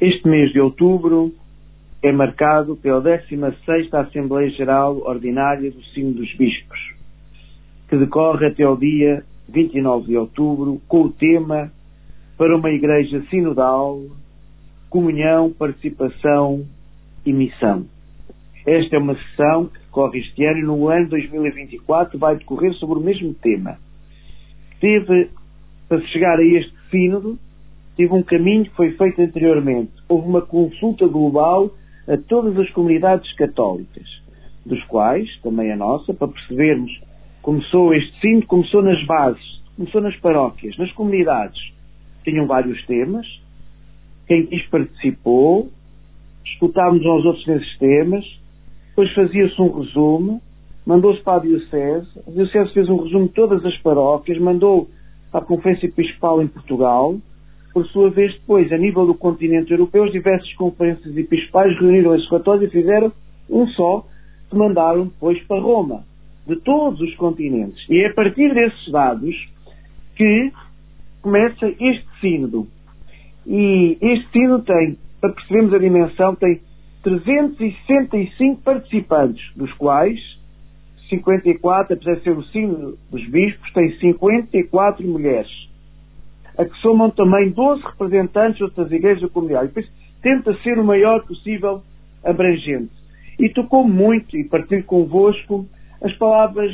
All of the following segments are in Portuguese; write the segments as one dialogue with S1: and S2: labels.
S1: Este mês de outubro é marcado pela 16ª Assembleia Geral Ordinária do Sino dos Bispos, que decorre até ao dia 29 de outubro, com o tema para uma Igreja Sinodal, Comunhão, Participação e Missão. Esta é uma sessão que decorre este ano e no ano 2024 vai decorrer sobre o mesmo tema. Teve, para chegar a este sínodo, teve um caminho que foi feito anteriormente. Houve uma consulta global a todas as comunidades católicas, dos quais, também a nossa, para percebermos, começou este sínodo, começou nas bases, começou nas paróquias, nas comunidades. Tinham vários temas. Quem quis participou, escutámos aos outros nesses temas, depois fazia-se um resumo, mandou-se para a Diocese, a Diocese fez um resumo de todas as paróquias, mandou para a Conferência Episcopal em Portugal, por sua vez, depois, a nível do continente europeu, as diversas conferências episcopais reuniram esses relatórios e fizeram um só, que mandaram depois para Roma, de todos os continentes. E é a partir desses dados que começa este sínodo. E este sínodo tem, para percebermos a dimensão, tem 365 participantes, dos quais 54, apesar de ser o sínodo dos bispos, tem 54 mulheres, que somam também 12 representantes de outras igrejas da comunidade. Depois tenta ser o maior possível abrangente. E tocou muito, e partilho convosco, as palavras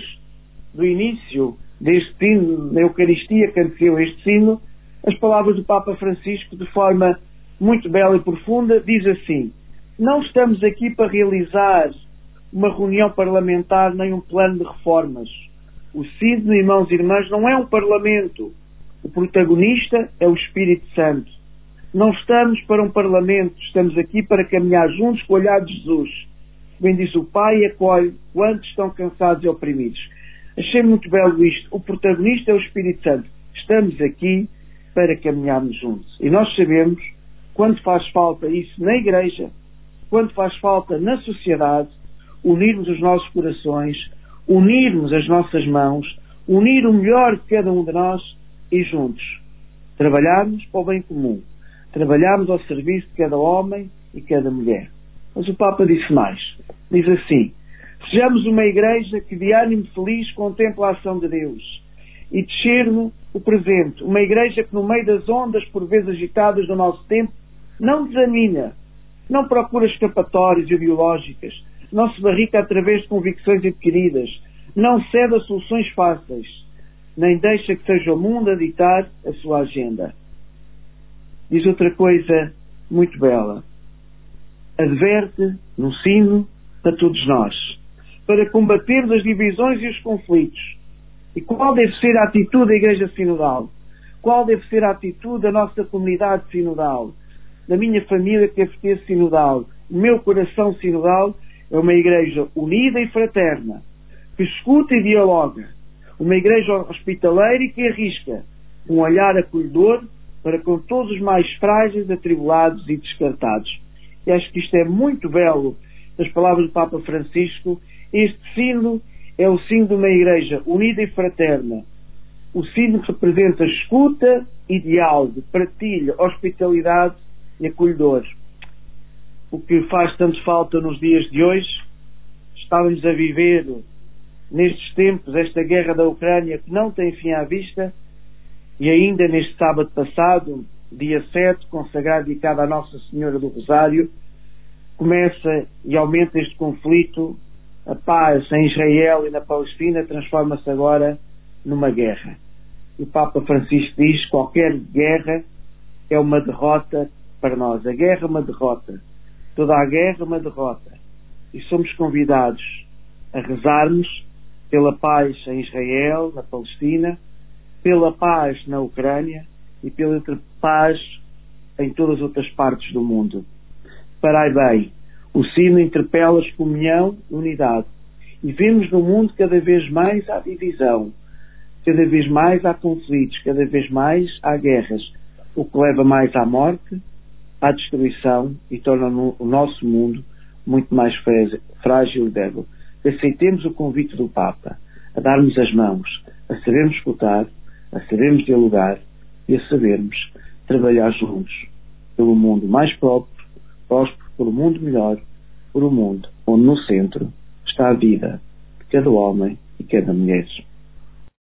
S1: do início deste sino, na Eucaristia, que antecedeu este sino, as palavras do Papa Francisco, de forma muito bela e profunda, diz assim: Não estamos aqui para realizar uma reunião parlamentar nem um plano de reformas. O Sino, irmãos e irmãs, não é um parlamento. O protagonista é o Espírito Santo. Não estamos para um parlamento, estamos aqui para caminhar juntos com o olhar de Jesus. Bem diz o Pai, acolhe quantos estão cansados e oprimidos. Achei muito belo isto. O protagonista é o Espírito Santo. Estamos aqui para caminharmos juntos. E nós sabemos quando faz falta isso na igreja, quando faz falta na sociedade, unirmos os nossos corações, unirmos as nossas mãos, unir o melhor de cada um de nós e juntos trabalharmos para o bem comum, trabalharmos ao serviço de cada homem e cada mulher. Mas o Papa disse mais. Diz assim: Sejamos uma igreja que de ânimo feliz contempla a ação de Deus e discerne o presente. Uma igreja que no meio das ondas por vezes agitadas do nosso tempo não desanima, não procura escapatórias ideológicas, não se barrica através de convicções adquiridas, não cede a soluções fáceis, nem deixa que seja o mundo a ditar a sua agenda. Diz outra coisa muito bela. Adverte no sino para todos nós, para combater as divisões e os conflitos. E qual deve ser a atitude da Igreja Sinodal? Qual deve ser a atitude da nossa comunidade sinodal? Da minha família que deve ter sinodal? O meu coração sinodal é uma igreja unida e fraterna, que escuta e dialoga, uma igreja hospitaleira e que arrisca, um olhar acolhedor para com todos os mais frágeis, atribulados e descartados. E acho que isto é muito belo das palavras do Papa Francisco. Este sino é o sino de uma igreja unida e fraterna. O sino representa escuta e diálogo, partilha, hospitalidade e acolhedor o que faz tanto falta nos dias de hoje. Estávamos a viver nestes tempos esta guerra da Ucrânia que não tem fim à vista e ainda neste sábado passado, dia 7, consagrado dedicado à Nossa Senhora do Rosário, começa e aumenta este conflito, a paz em Israel e na Palestina transforma-se agora numa guerra. O Papa Francisco diz que qualquer guerra é uma derrota para nós. A guerra é uma derrota. Toda a guerra é uma derrota. E somos convidados a rezarmos pela paz em Israel, na Palestina, pela paz na Ucrânia e pela paz em todas as outras partes do mundo. Parai bem, o sino interpela comunhão, unidade. E vemos no mundo cada vez mais a divisão, cada vez mais há conflitos, cada vez mais há guerras, o que leva mais à morte, à destruição e torna o nosso mundo muito mais frágil e débil. Aceitemos o convite do Papa a darmos as mãos, a sabermos escutar, a sabermos dialogar e a sabermos trabalhar juntos pelo mundo mais próprio, próspero, pelo mundo melhor, por um mundo onde no centro está a vida de cada homem e cada mulher.